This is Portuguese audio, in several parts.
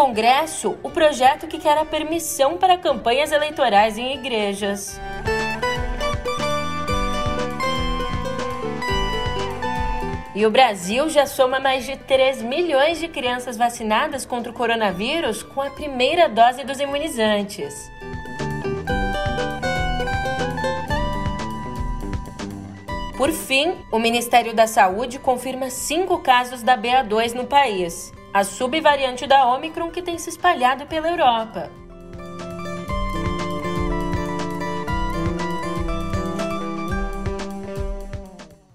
Congresso o projeto que quer a permissão para campanhas eleitorais em igrejas. E o Brasil já soma mais de 3 milhões de crianças vacinadas contra o coronavírus com a primeira dose dos imunizantes. Por fim, o Ministério da Saúde confirma cinco casos da BA2 no país, a subvariante da Omicron que tem se espalhado pela Europa.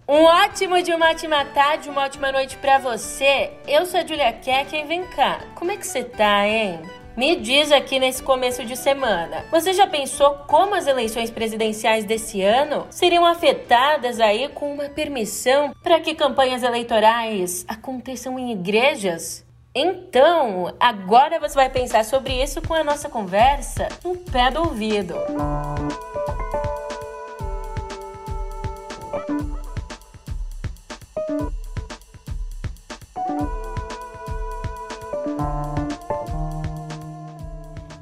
Um ótimo de uma ótima tarde, uma ótima noite para você. Eu sou a Julia Keck e vem cá. Como é que você tá, hein? Me diz aqui nesse começo de semana. Você já pensou como as eleições presidenciais desse ano seriam afetadas aí com uma permissão para que campanhas eleitorais aconteçam em igrejas? Então, agora você vai pensar sobre isso com a nossa conversa no pé do ouvido.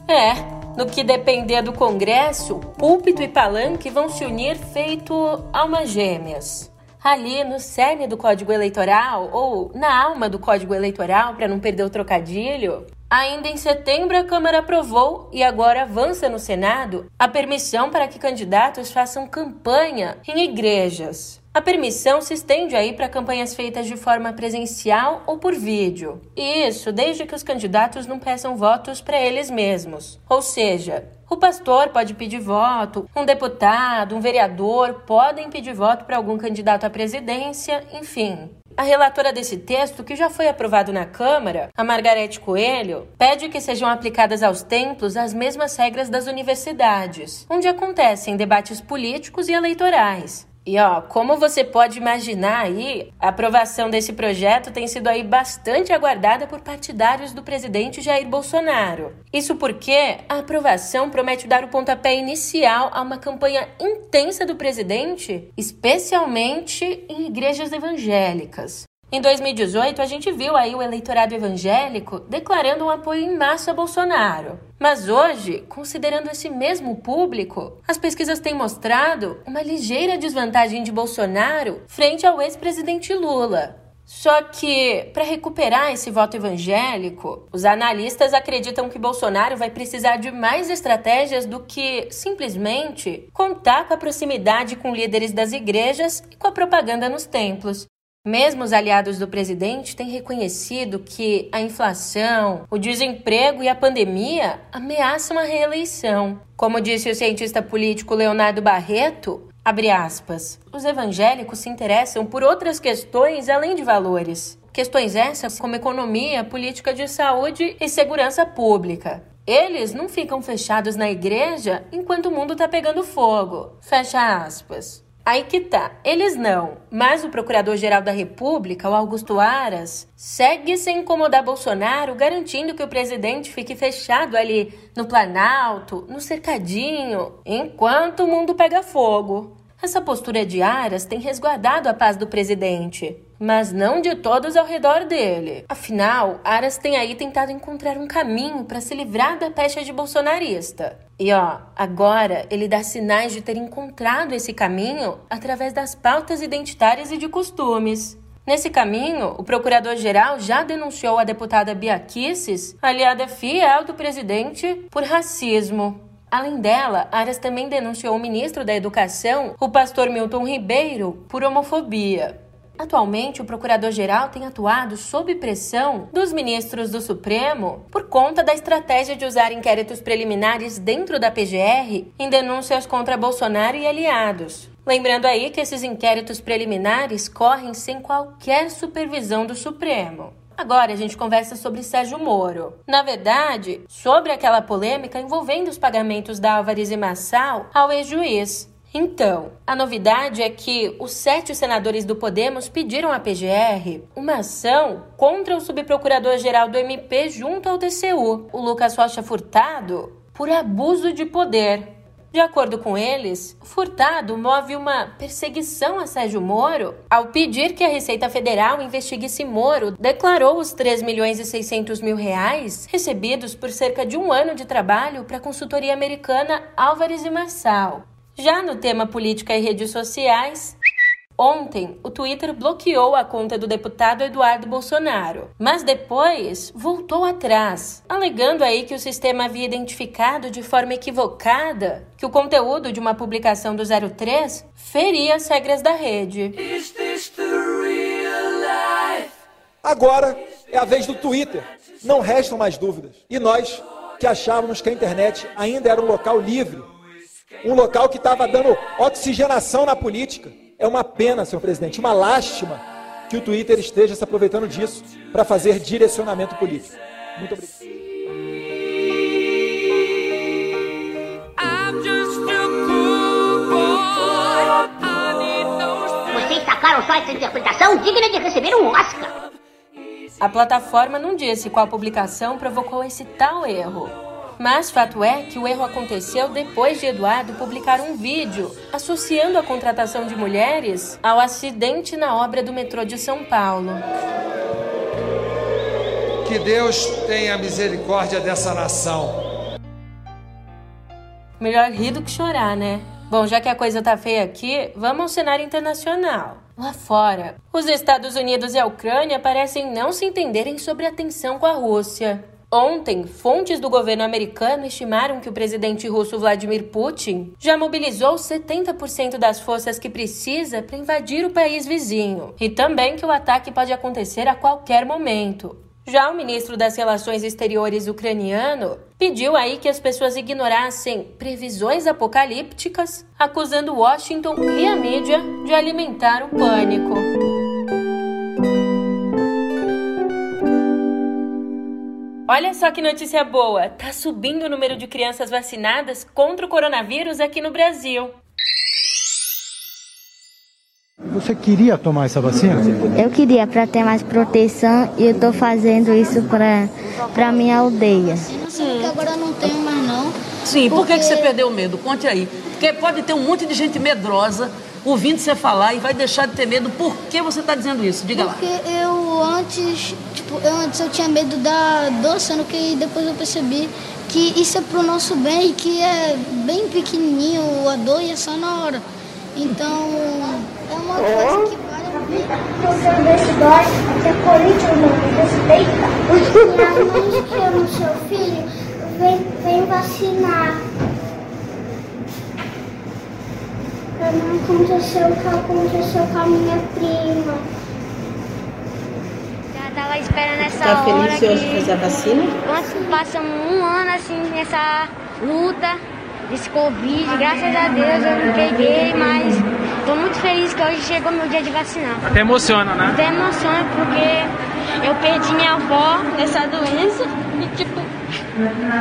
É, no que depender do Congresso, púlpito e palanque vão se unir feito almas gêmeas. Ali no cerne do Código Eleitoral, ou na alma do Código Eleitoral, para não perder o trocadilho, Ainda em setembro, a Câmara aprovou e agora avança no Senado a permissão para que candidatos façam campanha em igrejas. A permissão se estende aí para campanhas feitas de forma presencial ou por vídeo. E isso desde que os candidatos não peçam votos para eles mesmos. Ou seja, o pastor pode pedir voto, um deputado, um vereador podem pedir voto para algum candidato à presidência, enfim. A relatora desse texto, que já foi aprovado na Câmara, a Margarete Coelho, pede que sejam aplicadas aos templos as mesmas regras das universidades, onde acontecem debates políticos e eleitorais. E ó, como você pode imaginar aí, a aprovação desse projeto tem sido aí bastante aguardada por partidários do presidente Jair Bolsonaro. Isso porque a aprovação promete dar o pontapé inicial a uma campanha intensa do presidente, especialmente em igrejas evangélicas. Em 2018, a gente viu aí o eleitorado evangélico declarando um apoio em massa a Bolsonaro. Mas hoje, considerando esse mesmo público, as pesquisas têm mostrado uma ligeira desvantagem de Bolsonaro frente ao ex-presidente Lula. Só que, para recuperar esse voto evangélico, os analistas acreditam que Bolsonaro vai precisar de mais estratégias do que simplesmente contar com a proximidade com líderes das igrejas e com a propaganda nos templos. Mesmo os aliados do presidente têm reconhecido que a inflação, o desemprego e a pandemia ameaçam a reeleição. Como disse o cientista político Leonardo Barreto, aspas, os evangélicos se interessam por outras questões além de valores. Questões essas como economia, política de saúde e segurança pública. Eles não ficam fechados na igreja enquanto o mundo está pegando fogo. Fecha aspas. Aí que tá, eles não, mas o Procurador-Geral da República, o Augusto Aras, segue sem incomodar Bolsonaro, garantindo que o presidente fique fechado ali no Planalto, no cercadinho, enquanto o mundo pega fogo. Essa postura de Aras tem resguardado a paz do presidente, mas não de todos ao redor dele. Afinal, Aras tem aí tentado encontrar um caminho para se livrar da pecha de bolsonarista. E ó, agora ele dá sinais de ter encontrado esse caminho através das pautas identitárias e de costumes. Nesse caminho, o procurador-geral já denunciou a deputada Bia Kicis, aliada fiel do presidente, por racismo. Além dela, Aras também denunciou o ministro da Educação, o pastor Milton Ribeiro, por homofobia. Atualmente, o procurador-geral tem atuado sob pressão dos ministros do Supremo por conta da estratégia de usar inquéritos preliminares dentro da PGR em denúncias contra Bolsonaro e aliados. Lembrando aí que esses inquéritos preliminares correm sem qualquer supervisão do Supremo. Agora a gente conversa sobre Sérgio Moro. Na verdade, sobre aquela polêmica envolvendo os pagamentos da Álvares e Massal ao ex-juiz. Então, a novidade é que os sete senadores do Podemos pediram à PGR uma ação contra o subprocurador-geral do MP junto ao TCU, o Lucas Rocha Furtado, por abuso de poder. De acordo com eles, Furtado move uma perseguição a Sérgio Moro ao pedir que a Receita Federal investigue se Moro declarou os 3 milhões e 600 mil reais recebidos por cerca de um ano de trabalho para a consultoria americana Álvares e Marçal. Já no tema política e redes sociais, Ontem, o Twitter bloqueou a conta do deputado Eduardo Bolsonaro, mas depois voltou atrás, alegando aí que o sistema havia identificado de forma equivocada que o conteúdo de uma publicação do 03 feria as regras da rede. Agora é a vez do Twitter. Não restam mais dúvidas. E nós, que achávamos que a internet ainda era um local livre, um local que estava dando oxigenação na política, é uma pena, senhor presidente, uma lástima que o Twitter esteja se aproveitando disso para fazer direcionamento político. Muito obrigado. Vocês sacaram só essa interpretação digna de receber um Oscar. A plataforma não disse qual publicação provocou esse tal erro. Mas fato é que o erro aconteceu depois de Eduardo publicar um vídeo associando a contratação de mulheres ao acidente na obra do metrô de São Paulo. Que Deus tenha misericórdia dessa nação. Melhor rir do que chorar, né? Bom, já que a coisa tá feia aqui, vamos ao cenário internacional. Lá fora, os Estados Unidos e a Ucrânia parecem não se entenderem sobre a tensão com a Rússia. Ontem, fontes do governo americano estimaram que o presidente russo Vladimir Putin já mobilizou 70% das forças que precisa para invadir o país vizinho e também que o ataque pode acontecer a qualquer momento. Já o ministro das Relações Exteriores ucraniano pediu aí que as pessoas ignorassem previsões apocalípticas, acusando Washington e a mídia de alimentar o pânico. Olha só que notícia boa! Tá subindo o número de crianças vacinadas contra o coronavírus aqui no Brasil. Você queria tomar essa vacina? Eu queria para ter mais proteção e eu tô fazendo isso para para minha aldeia. Sim. Agora não tenho mais não. Sim, porque... por que, que você perdeu o medo? Conte aí. Porque pode ter um monte de gente medrosa ouvindo você falar e vai deixar de ter medo. Por que você está dizendo isso? Diga porque lá. Porque eu antes, tipo, eu antes eu tinha medo da dor, sendo que depois eu percebi que isso é pro nosso bem e que é bem pequenininho a dor e é só na hora. Então, é uma coisa que vale a pena. Desse dói, que é político, não respeita. Minha mãe chama o seu filho, vem, vem vacinar. Não acontecer o que aconteceu com a minha prima. Já tava esperando essa tá hora. Tá feliz hoje fazer a vacina? Passamos um ano assim nessa luta desse Covid. Graças a Deus eu não peguei, mas tô muito feliz que hoje chegou meu dia de vacinar. Até emociona, né? Até emociona porque eu perdi minha avó nessa doença e tipo,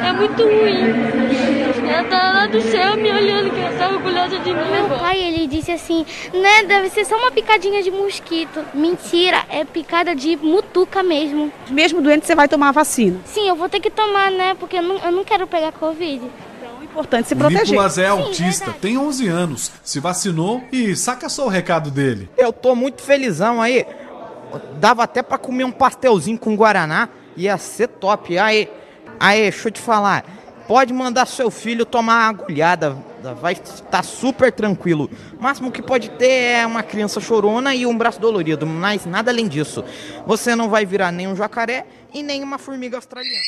é muito ruim. Ela tá lá do céu me olhando, que ela tá orgulhosa de mim. Meu pai, ele disse assim, né, deve ser só uma picadinha de mosquito. Mentira, é picada de mutuca mesmo. Mesmo doente, você vai tomar a vacina? Sim, eu vou ter que tomar, né, porque eu não, eu não quero pegar Covid importante se proteger. Nicolas é autista, Sim, tem 11 anos, se vacinou e saca só o recado dele. Eu tô muito felizão aí. Dava até para comer um pastelzinho com guaraná, ia ser top. Aí, aí, deixa eu te falar. Pode mandar seu filho tomar agulhada, vai estar super tranquilo. O máximo que pode ter é uma criança chorona e um braço dolorido, mas nada além disso. Você não vai virar nem um jacaré e nem uma formiga australiana.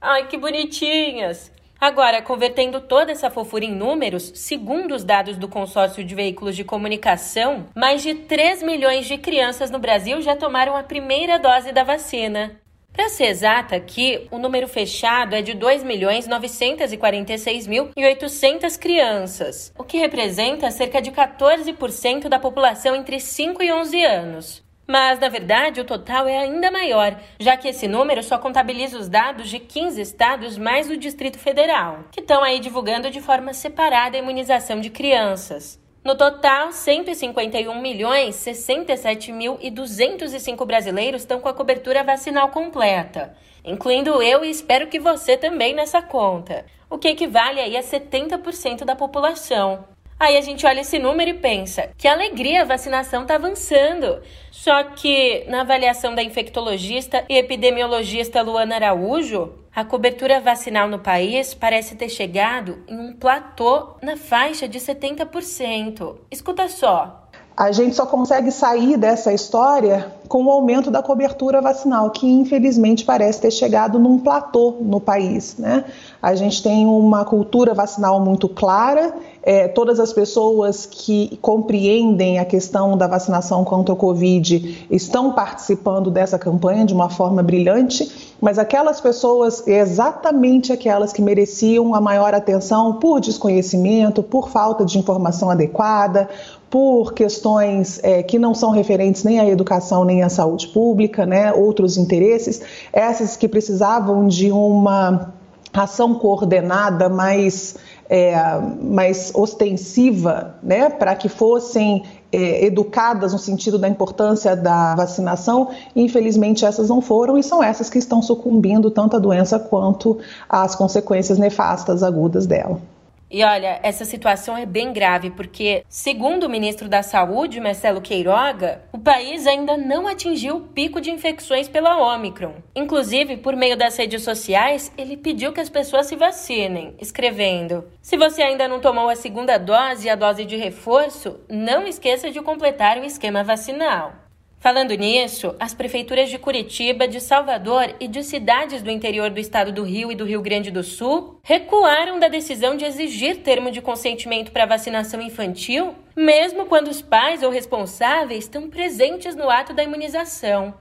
Ai, que bonitinhas! Agora, convertendo toda essa fofura em números, segundo os dados do consórcio de veículos de comunicação, mais de 3 milhões de crianças no Brasil já tomaram a primeira dose da vacina. Para ser exata, aqui o número fechado é de 2.946.800 crianças, o que representa cerca de 14% da população entre 5 e 11 anos. Mas, na verdade, o total é ainda maior, já que esse número só contabiliza os dados de 15 estados mais o Distrito Federal, que estão aí divulgando de forma separada a imunização de crianças. No total, 151 milhões 67 mil e 205 brasileiros estão com a cobertura vacinal completa. incluindo eu e espero que você também nessa conta, o que equivale aí a 70% da população. Aí a gente olha esse número e pensa: que alegria, a vacinação está avançando. Só que, na avaliação da infectologista e epidemiologista Luana Araújo, a cobertura vacinal no país parece ter chegado em um platô na faixa de 70%. Escuta só. A gente só consegue sair dessa história com o aumento da cobertura vacinal, que infelizmente parece ter chegado num platô no país. Né? A gente tem uma cultura vacinal muito clara, é, todas as pessoas que compreendem a questão da vacinação contra o Covid estão participando dessa campanha de uma forma brilhante, mas aquelas pessoas, exatamente aquelas que mereciam a maior atenção por desconhecimento, por falta de informação adequada, por questões é, que não são referentes nem à educação nem à saúde pública, né, outros interesses, essas que precisavam de uma ação coordenada mais, é, mais ostensiva, né, para que fossem é, educadas no sentido da importância da vacinação, infelizmente essas não foram e são essas que estão sucumbindo tanto à doença quanto às consequências nefastas agudas dela. E olha, essa situação é bem grave porque, segundo o ministro da Saúde, Marcelo Queiroga, o país ainda não atingiu o pico de infecções pela Omicron. Inclusive, por meio das redes sociais, ele pediu que as pessoas se vacinem, escrevendo: Se você ainda não tomou a segunda dose e a dose de reforço, não esqueça de completar o esquema vacinal. Falando nisso, as prefeituras de Curitiba, de Salvador e de cidades do interior do estado do Rio e do Rio Grande do Sul recuaram da decisão de exigir termo de consentimento para vacinação infantil, mesmo quando os pais ou responsáveis estão presentes no ato da imunização.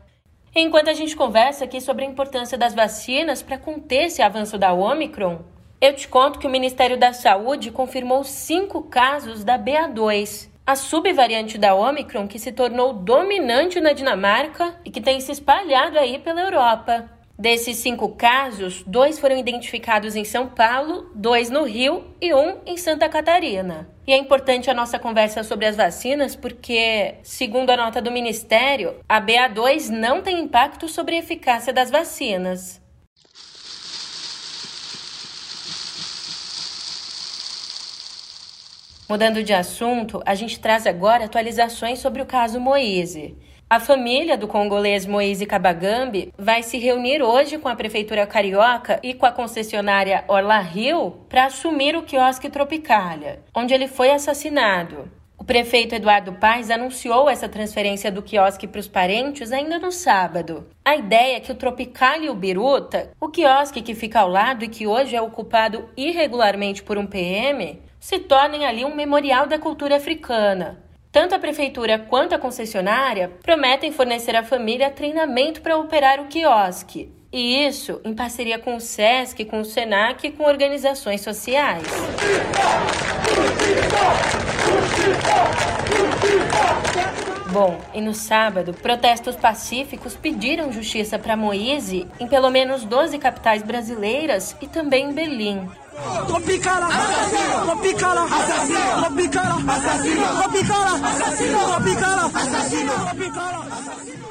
Enquanto a gente conversa aqui sobre a importância das vacinas para conter esse avanço da Omicron, eu te conto que o Ministério da Saúde confirmou cinco casos da BA2, a subvariante da Omicron que se tornou dominante na Dinamarca e que tem se espalhado aí pela Europa. Desses cinco casos, dois foram identificados em São Paulo, dois no Rio e um em Santa Catarina. E é importante a nossa conversa sobre as vacinas porque, segundo a nota do Ministério, a BA2 não tem impacto sobre a eficácia das vacinas. Mudando de assunto, a gente traz agora atualizações sobre o caso Moise. A família do congolês Moise Kabagambi vai se reunir hoje com a prefeitura carioca e com a concessionária Orla Rio para assumir o quiosque Tropicália, onde ele foi assassinado. O prefeito Eduardo Paes anunciou essa transferência do quiosque para os parentes ainda no sábado. A ideia é que o Tropicália e o Biruta, o quiosque que fica ao lado e que hoje é ocupado irregularmente por um PM, se tornem ali um memorial da cultura africana. Tanto a prefeitura quanto a concessionária prometem fornecer à família treinamento para operar o quiosque. E isso em parceria com o SESC, com o SENAC e com organizações sociais. Bom, e no sábado, protestos pacíficos pediram justiça para Moise em pelo menos 12 capitais brasileiras e também em Berlim. Tropicala, asesino, tropicala, asesino, tropicala, asesino, tropicala, asesino, tropicala, asesino, tropicala, asesino.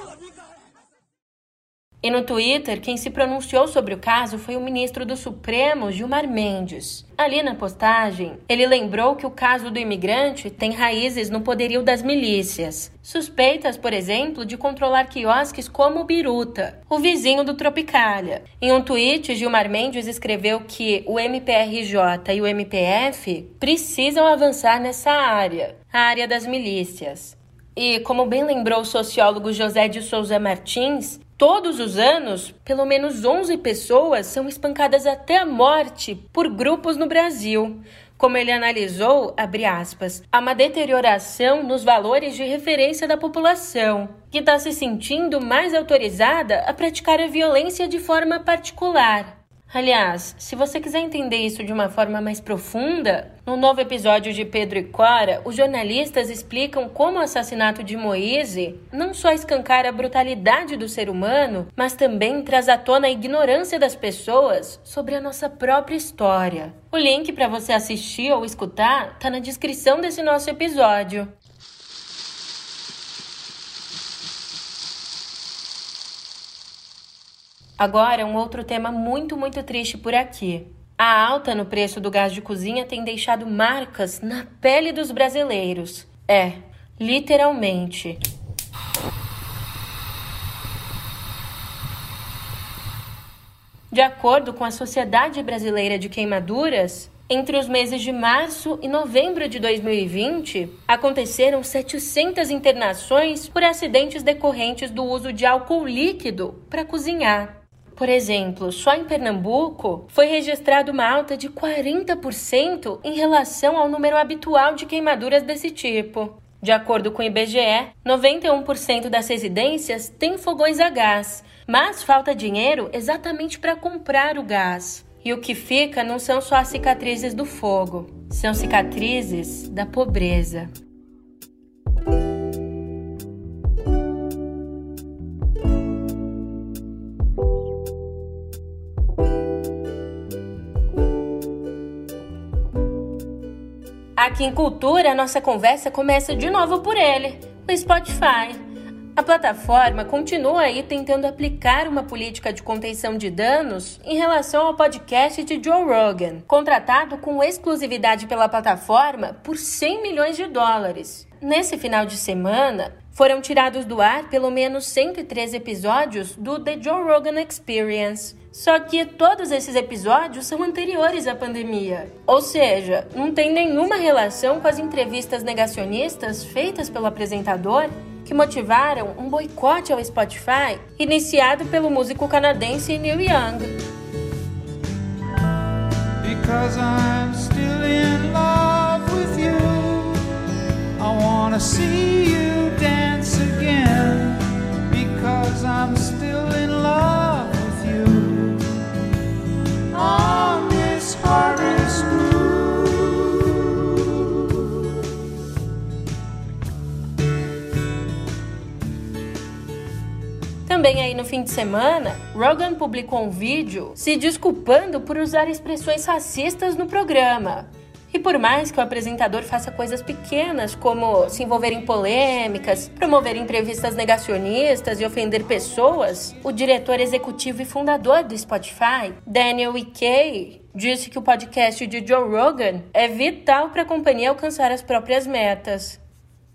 E no Twitter, quem se pronunciou sobre o caso foi o ministro do Supremo, Gilmar Mendes. Ali na postagem, ele lembrou que o caso do imigrante tem raízes no poderio das milícias, suspeitas, por exemplo, de controlar quiosques como o Biruta, o vizinho do Tropicália. Em um tweet, Gilmar Mendes escreveu que o MPRJ e o MPF precisam avançar nessa área, a área das milícias. E, como bem lembrou o sociólogo José de Souza Martins, Todos os anos, pelo menos 11 pessoas são espancadas até a morte por grupos no Brasil. Como ele analisou, aspas, há uma deterioração nos valores de referência da população, que está se sentindo mais autorizada a praticar a violência de forma particular. Aliás, se você quiser entender isso de uma forma mais profunda, no novo episódio de Pedro e Cora, os jornalistas explicam como o assassinato de Moise não só escancara a brutalidade do ser humano, mas também traz à tona a ignorância das pessoas sobre a nossa própria história. O link para você assistir ou escutar está na descrição desse nosso episódio. Agora, um outro tema muito, muito triste por aqui. A alta no preço do gás de cozinha tem deixado marcas na pele dos brasileiros. É, literalmente. De acordo com a Sociedade Brasileira de Queimaduras, entre os meses de março e novembro de 2020, aconteceram 700 internações por acidentes decorrentes do uso de álcool líquido para cozinhar. Por exemplo, só em Pernambuco foi registrado uma alta de 40% em relação ao número habitual de queimaduras desse tipo. De acordo com o IBGE, 91% das residências têm fogões a gás, mas falta dinheiro exatamente para comprar o gás. E o que fica não são só as cicatrizes do fogo, são cicatrizes da pobreza. Aqui em Cultura, a nossa conversa começa de novo por ele, o Spotify. A plataforma continua aí tentando aplicar uma política de contenção de danos em relação ao podcast de Joe Rogan, contratado com exclusividade pela plataforma por 100 milhões de dólares. Nesse final de semana, foram tirados do ar pelo menos 103 episódios do The Joe Rogan Experience, só que todos esses episódios são anteriores à pandemia. Ou seja, não tem nenhuma relação com as entrevistas negacionistas feitas pelo apresentador que motivaram um boicote ao Spotify iniciado pelo músico canadense Neil Young. Because I'm still in love with you. I wanna see you dance again. Because I'm still in love Também aí no fim de semana, Rogan publicou um vídeo se desculpando por usar expressões racistas no programa. E por mais que o apresentador faça coisas pequenas, como se envolver em polêmicas, promover entrevistas negacionistas e ofender pessoas, o diretor executivo e fundador do Spotify, Daniel E.K., disse que o podcast de Joe Rogan é vital para a companhia alcançar as próprias metas.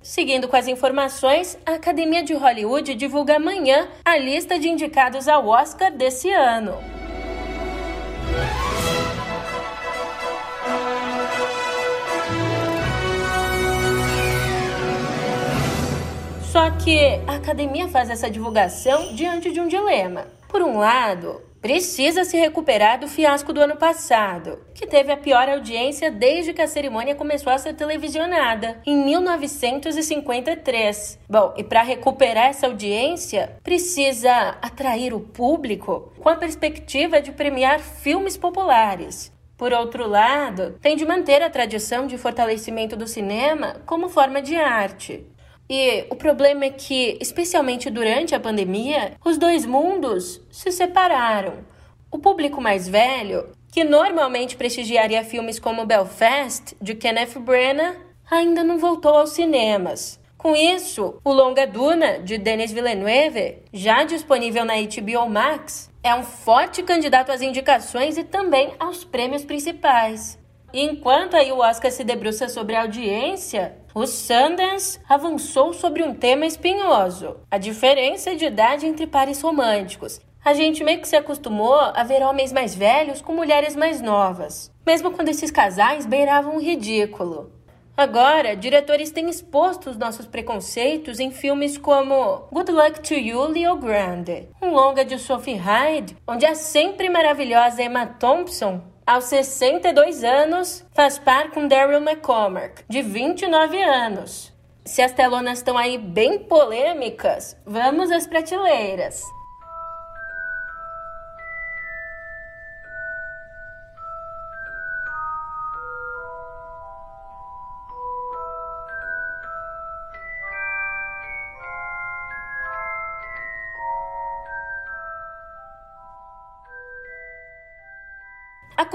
Seguindo com as informações, a Academia de Hollywood divulga amanhã a lista de indicados ao Oscar desse ano. Só que a academia faz essa divulgação diante de um dilema. Por um lado, precisa se recuperar do fiasco do ano passado, que teve a pior audiência desde que a cerimônia começou a ser televisionada, em 1953. Bom, e para recuperar essa audiência, precisa atrair o público com a perspectiva de premiar filmes populares. Por outro lado, tem de manter a tradição de fortalecimento do cinema como forma de arte. E o problema é que, especialmente durante a pandemia, os dois mundos se separaram. O público mais velho, que normalmente prestigiaria filmes como Belfast, de Kenneth Branagh, ainda não voltou aos cinemas. Com isso, o longa Duna, de Denis Villeneuve, já disponível na HBO Max, é um forte candidato às indicações e também aos prêmios principais. Enquanto o Oscar se debruça sobre a audiência, o Sundance avançou sobre um tema espinhoso: a diferença de idade entre pares românticos. A gente meio que se acostumou a ver homens mais velhos com mulheres mais novas, mesmo quando esses casais beiravam o ridículo. Agora, diretores têm exposto os nossos preconceitos em filmes como Good Luck to You, Leo Grande, um longa de Sophie Hyde, onde a sempre maravilhosa Emma Thompson aos 62 anos, faz par com Daryl McCormack, de 29 anos. Se as telonas estão aí bem polêmicas, vamos às prateleiras.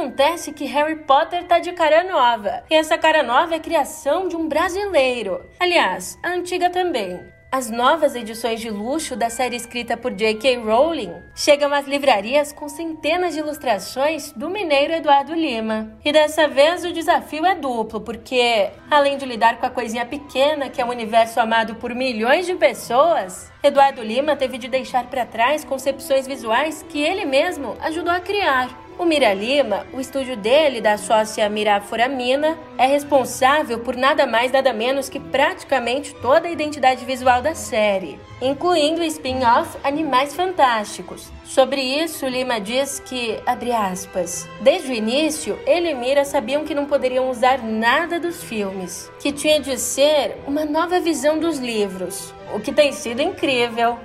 Acontece que Harry Potter tá de cara nova. E essa cara nova é criação de um brasileiro. Aliás, a antiga também. as novas edições de luxo da série escrita por J.K. Rowling chegam às livrarias com centenas de ilustrações do mineiro Eduardo Lima. E dessa vez o desafio é duplo, porque além de lidar com a coisinha pequena que é um universo amado por milhões de pessoas, Eduardo Lima teve de deixar para trás concepções visuais que ele mesmo ajudou a criar. O Mira Lima, o estúdio dele da sócia Mira Furamina, é responsável por nada mais nada menos que praticamente toda a identidade visual da série, incluindo o spin-off Animais Fantásticos. Sobre isso, Lima diz que, abre aspas, desde o início, ele e Mira sabiam que não poderiam usar nada dos filmes, que tinha de ser uma nova visão dos livros, o que tem sido incrível.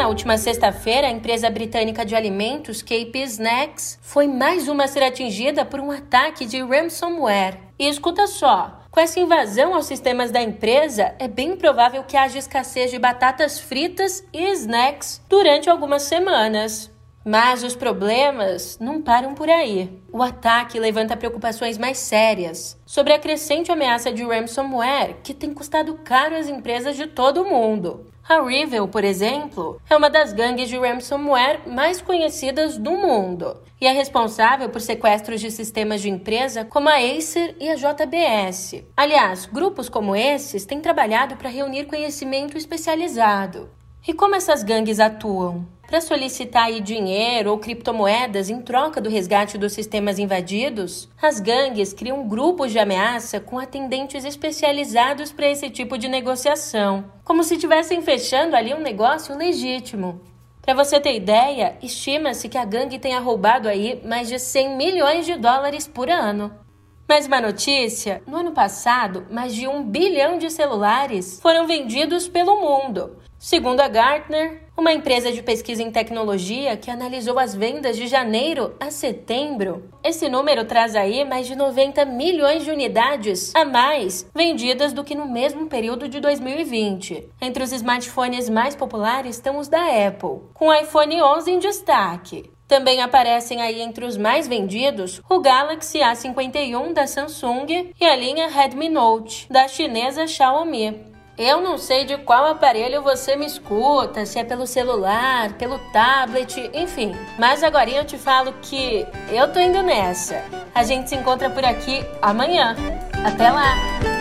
Na última sexta-feira, a empresa britânica de alimentos KP Snacks foi mais uma a ser atingida por um ataque de ransomware. E escuta só, com essa invasão aos sistemas da empresa, é bem provável que haja escassez de batatas fritas e snacks durante algumas semanas. Mas os problemas não param por aí. O ataque levanta preocupações mais sérias sobre a crescente ameaça de ransomware que tem custado caro às empresas de todo o mundo. A Rivel, por exemplo, é uma das gangues de ransomware mais conhecidas do mundo e é responsável por sequestros de sistemas de empresa como a Acer e a JBS. Aliás, grupos como esses têm trabalhado para reunir conhecimento especializado. E como essas gangues atuam? Para solicitar aí dinheiro ou criptomoedas em troca do resgate dos sistemas invadidos, as gangues criam grupos de ameaça com atendentes especializados para esse tipo de negociação, como se estivessem fechando ali um negócio legítimo. Para você ter ideia, estima-se que a gangue tenha roubado aí mais de 100 milhões de dólares por ano. Mais uma notícia: no ano passado, mais de um bilhão de celulares foram vendidos pelo mundo. Segundo a Gartner, uma empresa de pesquisa em tecnologia que analisou as vendas de janeiro a setembro, esse número traz aí mais de 90 milhões de unidades a mais vendidas do que no mesmo período de 2020. Entre os smartphones mais populares estão os da Apple, com o iPhone 11 em destaque. Também aparecem aí entre os mais vendidos o Galaxy A51 da Samsung e a linha Redmi Note da chinesa Xiaomi. Eu não sei de qual aparelho você me escuta, se é pelo celular, pelo tablet, enfim. Mas agora eu te falo que eu tô indo nessa. A gente se encontra por aqui amanhã. Até lá!